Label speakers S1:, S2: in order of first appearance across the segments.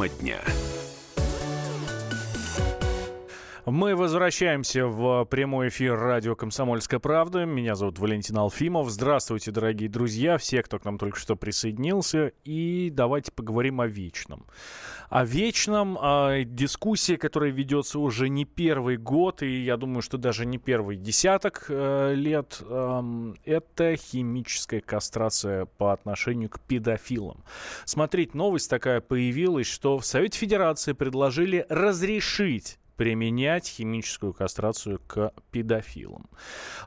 S1: Тема дня.
S2: Мы возвращаемся в прямой эфир радио «Комсомольская правда». Меня зовут Валентин Алфимов. Здравствуйте, дорогие друзья, все, кто к нам только что присоединился. И давайте поговорим о вечном. О вечном, о дискуссии, которая ведется уже не первый год, и я думаю, что даже не первый десяток э, лет. Э, это химическая кастрация по отношению к педофилам. Смотрите, новость такая появилась, что в Совете Федерации предложили разрешить применять химическую кастрацию к педофилам.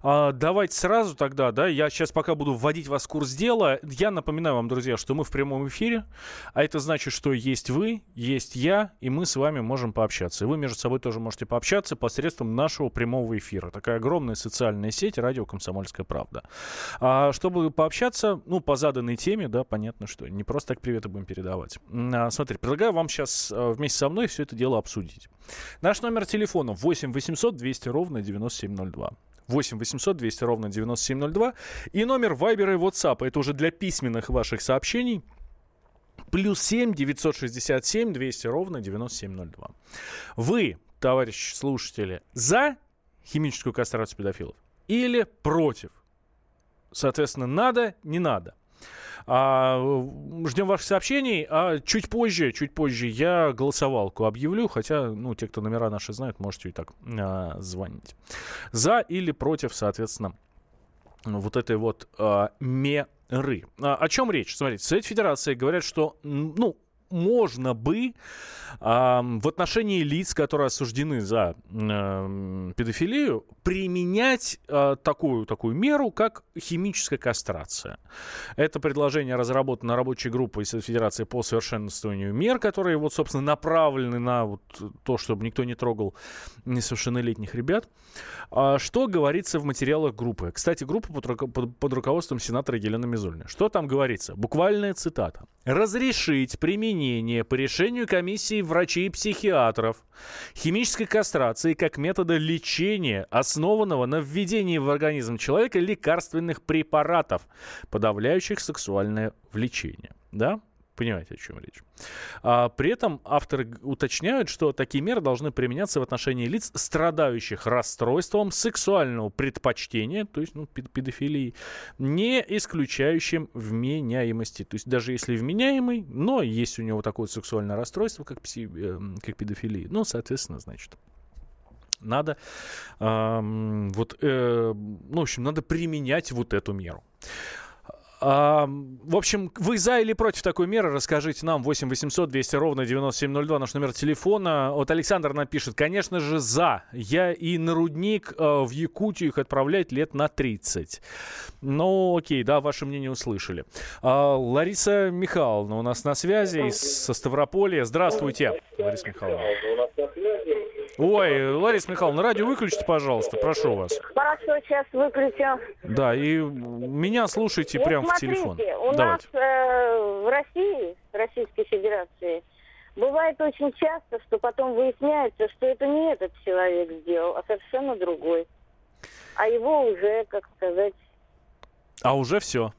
S2: А, давайте сразу тогда, да, я сейчас пока буду вводить вас в курс дела. Я напоминаю вам, друзья, что мы в прямом эфире, а это значит, что есть вы, есть я, и мы с вами можем пообщаться. И вы между собой тоже можете пообщаться посредством нашего прямого эфира. Такая огромная социальная сеть радио «Комсомольская правда». А, чтобы пообщаться, ну, по заданной теме, да, понятно, что не просто так приветы будем передавать. А, смотри, предлагаю вам сейчас а, вместе со мной все это дело обсудить. Наш номер телефона 8 800 200 ровно 9702. 8 800 200 ровно 9702. И номер Viber и WhatsApp. Это уже для письменных ваших сообщений. Плюс 7 967 200 ровно 9702. Вы, товарищи слушатели, за химическую кастрацию педофилов или против? Соответственно, надо, не надо. А, ждем ваших сообщений. А чуть позже, чуть позже я голосовалку объявлю, хотя, ну, те, кто номера наши знают, можете и так а, звонить. За или против, соответственно, вот этой вот а, меры. А, о чем речь? Смотрите, Совет Федерации говорят, что, ну, можно бы э, в отношении лиц, которые осуждены за э, педофилию, применять э, такую, такую меру, как химическая кастрация. Это предложение разработано рабочей группой Федерации по совершенствованию мер, которые, вот, собственно, направлены на вот то, чтобы никто не трогал несовершеннолетних ребят. А что говорится в материалах группы? Кстати, группа под, под, под руководством сенатора Елены Мизульны. Что там говорится? Буквальная цитата. «Разрешить применение по решению комиссии врачей и психиатров химической кастрации как метода лечения, основанного на введении в организм человека лекарственных препаратов, подавляющих сексуальное влечение». Да? Понимаете, о чем речь. А, при этом авторы уточняют, что такие меры должны применяться в отношении лиц, страдающих расстройством сексуального предпочтения, то есть ну, педофилии, не исключающим вменяемости. То есть даже если вменяемый, но есть у него такое сексуальное расстройство, как, пси, э, как педофилия, ну, соответственно, значит, надо, э, вот, э, ну, в общем, надо применять вот эту меру. А, в общем, вы за или против такой меры? Расскажите нам. 8 800 200 ровно 9702 наш номер телефона. Вот Александр напишет. Конечно же, за. Я и на рудник э, в Якутию их отправлять лет на 30. Ну, окей, да, ваше мнение услышали. А, Лариса Михайловна у нас на связи со Ставрополя. Здравствуйте, Лариса Михайловна. Ой, Лариса Михайловна, радио выключите, пожалуйста, прошу вас.
S3: Хорошо, сейчас выключу.
S2: Да, и меня слушайте ну, прямо в телефон.
S3: у Давайте. нас э, в России, Российской Федерации, бывает очень часто, что потом выясняется, что это не этот человек сделал, а совершенно другой. А его уже, как сказать...
S2: А уже все.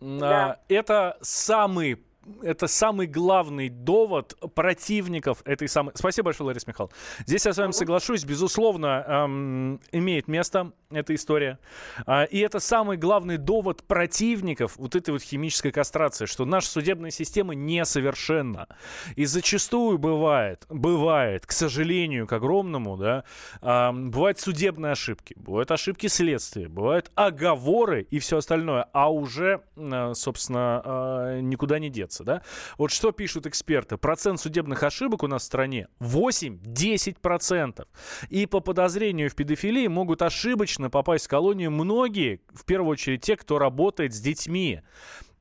S2: Да. А, это самый это самый главный довод противников этой самой... Спасибо большое, Лариса Михайловна. Здесь я с вами соглашусь. Безусловно, эм, имеет место эта история. А, и это самый главный довод противников вот этой вот химической кастрации, что наша судебная система несовершенна. И зачастую бывает, бывает, к сожалению, к огромному, да, эм, бывают судебные ошибки, бывают ошибки следствия, бывают оговоры и все остальное, а уже, э, собственно, э, никуда не деться. Да? Вот что пишут эксперты? Процент судебных ошибок у нас в стране 8-10%. И по подозрению в педофилии могут ошибочно попасть в колонию многие, в первую очередь те, кто работает с детьми.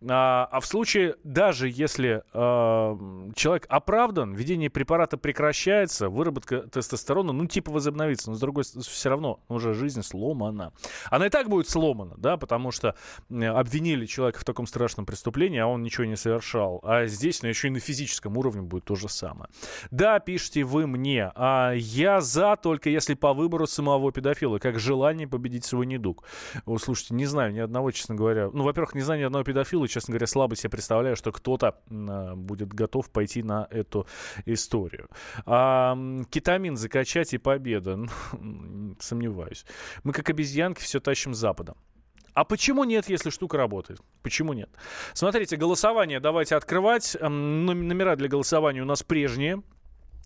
S2: А, а в случае, даже если э, человек оправдан, введение препарата прекращается, выработка тестостерона, ну, типа возобновится, но с другой стороны, все равно уже жизнь сломана. Она и так будет сломана, да, потому что обвинили человека в таком страшном преступлении, а он ничего не совершал. А здесь, ну, еще и на физическом уровне будет то же самое. Да, пишите вы мне, а я за, только если по выбору самого педофила, как желание победить свой недуг. Вы слушайте, не знаю ни одного, честно говоря, ну, во-первых, не знаю ни одного педофила, честно говоря, слабо себе представляю, что кто-то будет готов пойти на эту историю. А, кетамин закачать и победа. Сомневаюсь. Мы как обезьянки все тащим с запада. А почему нет, если штука работает? Почему нет? Смотрите, голосование давайте открывать. Номера для голосования у нас прежние.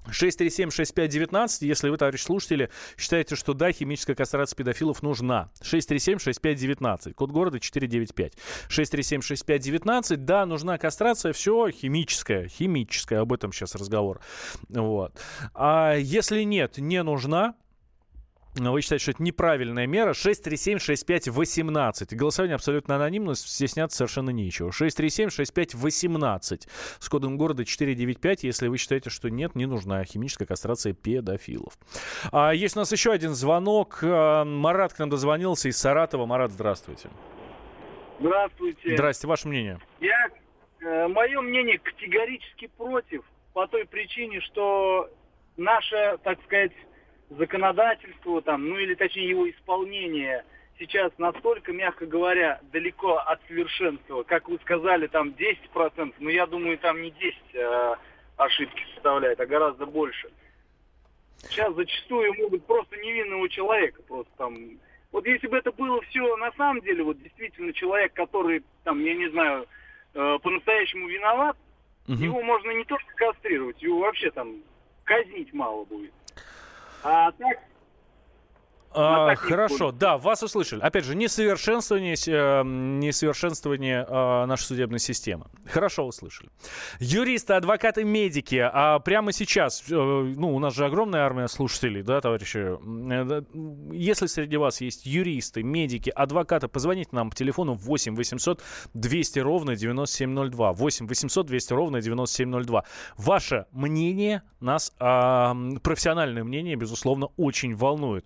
S2: 637-6519, если вы, товарищ слушатели, считаете, что да, химическая кастрация педофилов нужна. 637-6519, код города 495. 637-6519, да, нужна кастрация, все химическая, химическая, об этом сейчас разговор. Вот. А если нет, не нужна, вы считаете, что это неправильная мера. 637-6518. Голосование абсолютно анонимно, стесняться совершенно нечего. 637-6518 с кодом города 495, если вы считаете, что нет, не нужна химическая кастрация педофилов. А, есть у нас еще один звонок. А, Марат к нам дозвонился из Саратова. Марат, здравствуйте.
S1: Здравствуйте.
S2: Здравствуйте, ваше мнение.
S1: Я, э, мое мнение категорически против по той причине, что наша, так сказать, законодательство, там, ну или точнее его исполнение сейчас настолько, мягко говоря, далеко от совершенства. Как вы сказали, там 10%, но я думаю, там не 10 а, ошибки составляет, а гораздо больше. Сейчас зачастую могут просто невинного человека просто там... Вот если бы это было все на самом деле, вот действительно человек, который, там, я не знаю, э, по-настоящему виноват, угу. его можно не только кастрировать, его вообще там казнить мало будет. А так
S2: а, хорошо, да, вас услышали. Опять же, несовершенствование, э, несовершенствование э, нашей судебной системы. Хорошо услышали. Юристы, адвокаты, медики. А прямо сейчас, э, ну, у нас же огромная армия слушателей, да, товарищи? Э, если среди вас есть юристы, медики, адвокаты, позвоните нам по телефону 8 800 200 ровно 9702. 8 800 200 ровно 9702. Ваше мнение нас, э, профессиональное мнение, безусловно, очень волнует.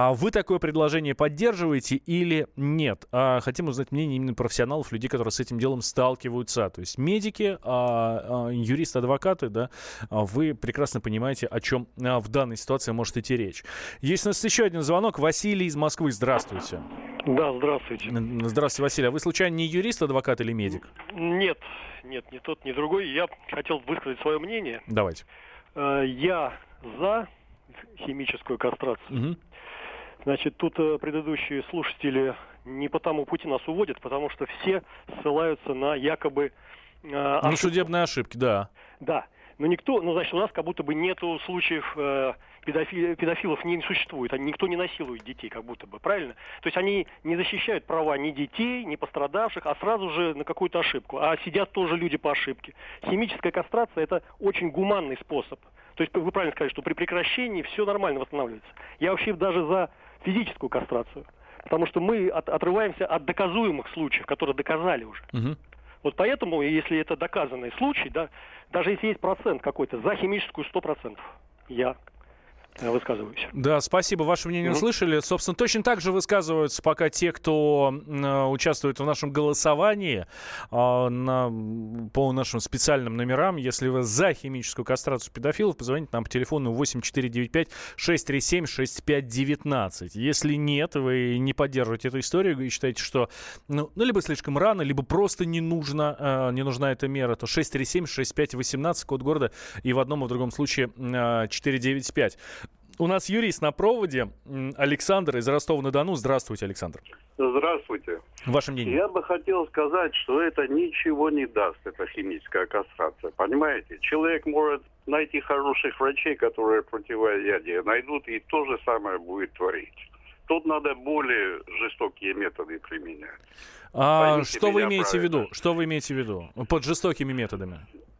S2: А вы такое предложение поддерживаете или нет? А хотим узнать мнение именно профессионалов, людей, которые с этим делом сталкиваются. То есть медики, а, а, юристы, адвокаты, да, вы прекрасно понимаете, о чем в данной ситуации может идти речь. Есть у нас еще один звонок. Василий из Москвы. Здравствуйте.
S4: Да, здравствуйте.
S2: Здравствуйте, Василий. А вы случайно не юрист, адвокат или медик?
S4: Нет, нет, ни тот, ни другой. Я хотел высказать свое мнение.
S2: Давайте.
S4: Э, я за химическую кастрацию. Угу. Значит, тут э, предыдущие слушатели не по тому пути нас уводят, потому что все ссылаются на якобы...
S2: Э, ну, судебные ошибки, да.
S4: Да. Но никто, ну, значит, у нас как будто бы нету случаев э, педофи, педофилов не существует, они, никто не насилует детей, как будто бы, правильно? То есть они не защищают права ни детей, ни пострадавших, а сразу же на какую-то ошибку. А сидят тоже люди по ошибке. Химическая кастрация – это очень гуманный способ. То есть вы правильно сказали, что при прекращении все нормально восстанавливается. Я вообще даже за физическую кастрацию. Потому что мы от, отрываемся от доказуемых случаев, которые доказали уже. Угу. Вот поэтому, если это доказанный случай, да, даже если есть процент какой-то, за химическую 100%. Я высказываюсь.
S2: Да, спасибо, ваше мнение mm-hmm. услышали. Собственно, точно так же высказываются пока те, кто э, участвует в нашем голосовании э, на, по нашим специальным номерам. Если вы за химическую кастрацию педофилов, позвоните нам по телефону 8495-637-6519. Если нет, вы не поддерживаете эту историю и считаете, что ну, ну либо слишком рано, либо просто не, нужно, э, не нужна эта мера, то 637-6518, код города, и в одном и в другом случае э, 495. У нас юрист на проводе. Александр из Ростова-на-Дону. Здравствуйте, Александр.
S5: Здравствуйте.
S2: Ваше мнение?
S5: Я бы хотел сказать, что это ничего не даст, эта химическая кастрация. Понимаете? Человек может найти хороших врачей, которые противоядие найдут, и то же самое будет творить. Тут надо более жестокие методы применять.
S2: А, что вы имеете правильно. в виду? Что вы имеете в виду под жестокими методами?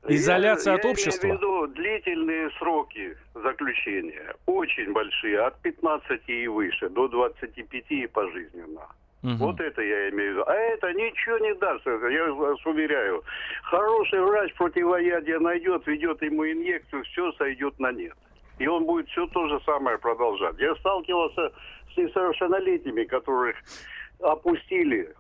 S2: Изоляция я, от общества?
S5: Я имею в виду длительные сроки заключения. Очень большие. От 15 и выше. До 25 и пожизненно. Угу. Вот это я имею в виду. А это ничего не даст, я вас уверяю. Хороший врач противоядие найдет, ведет ему инъекцию, все сойдет на нет. И он будет все то же самое продолжать. Я сталкивался с несовершеннолетними, которых опустили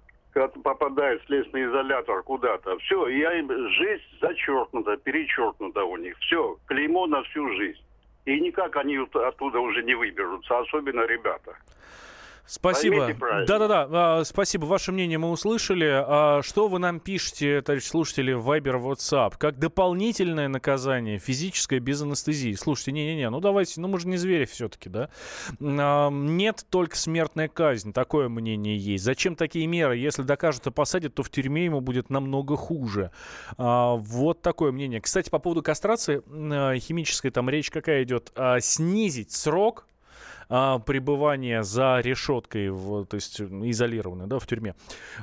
S5: попадает в следственный изолятор куда-то, все, я им жизнь зачеркнута, перечеркнута у них. Все, клеймо на всю жизнь. И никак они оттуда уже не выберутся, особенно ребята.
S2: Спасибо. Да-да-да, а, спасибо. Ваше мнение мы услышали. А, что вы нам пишете, товарищ слушатели, в Viber, WhatsApp? Как дополнительное наказание, физическое, без анестезии? Слушайте, не-не-не, ну давайте, ну мы же не звери все-таки, да? А, нет только смертная казнь, такое мнение есть. Зачем такие меры? Если докажут и посадят, то в тюрьме ему будет намного хуже. Вот такое мнение. Кстати, по поводу кастрации химической, там речь какая идет? Снизить срок а, пребывания за решеткой, в, то есть изолированной, да, в тюрьме.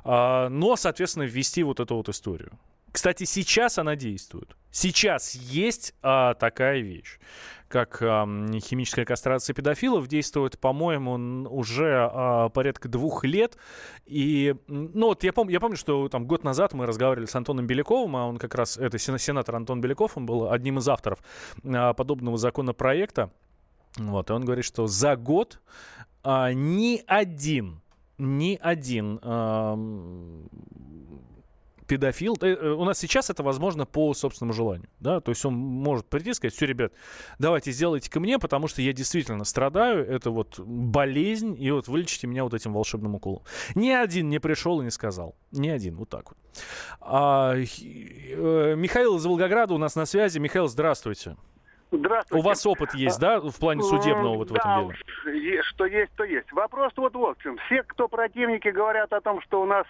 S2: А, но, соответственно, ввести вот эту вот историю. Кстати, сейчас она действует. Сейчас есть а, такая вещь, как а, химическая кастрация педофилов. Действует, по-моему, уже а, порядка двух лет. И, ну вот я, пом- я помню, что там год назад мы разговаривали с Антоном Беляковым, а он как раз, это сенатор Антон Беляков, он был одним из авторов а, подобного законопроекта. Вот, и он говорит, что за год а, ни один, ни один а, педофил, э, э, у нас сейчас это возможно по собственному желанию, да, то есть он может прийти и сказать, все, ребят, давайте сделайте ко мне, потому что я действительно страдаю, это вот болезнь, и вот вылечите меня вот этим волшебным уколом. Ни один не пришел и не сказал, ни один, вот так вот. А, э, Михаил из Волгограда у нас на связи. Михаил, здравствуйте.
S1: Здравствуйте.
S2: У вас опыт есть, да, в плане судебного вот в этом
S1: деле? что есть, то есть. Вопрос вот в чем. Все, кто противники, говорят о том, что у нас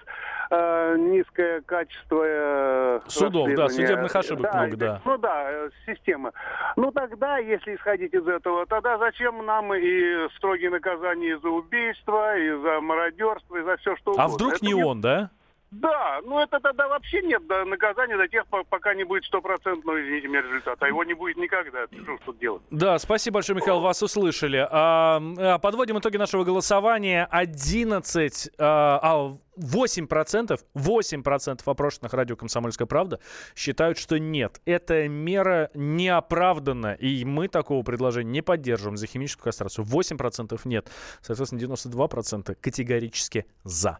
S1: э, низкое качество э,
S2: судов, да, судебных ошибок да, много, да.
S1: Ну да, э, система. Ну тогда, если исходить из этого, тогда зачем нам и строгие наказания за убийство, и за мародерство, и за все что
S2: угодно? А вдруг Это не он, да?
S1: Да, ну это тогда вообще нет наказания до тех, пока не будет стопроцентного, извините меня, результата. А его не будет никогда. Что тут делать?
S2: Да, спасибо большое, Михаил, вас услышали. А, а подводим итоги нашего голосования. 11, а, 8%, 8% опрошенных радио «Комсомольская правда» считают, что нет. Эта мера не оправдана, и мы такого предложения не поддерживаем за химическую кастрацию. 8% нет. Соответственно, 92% категорически «за».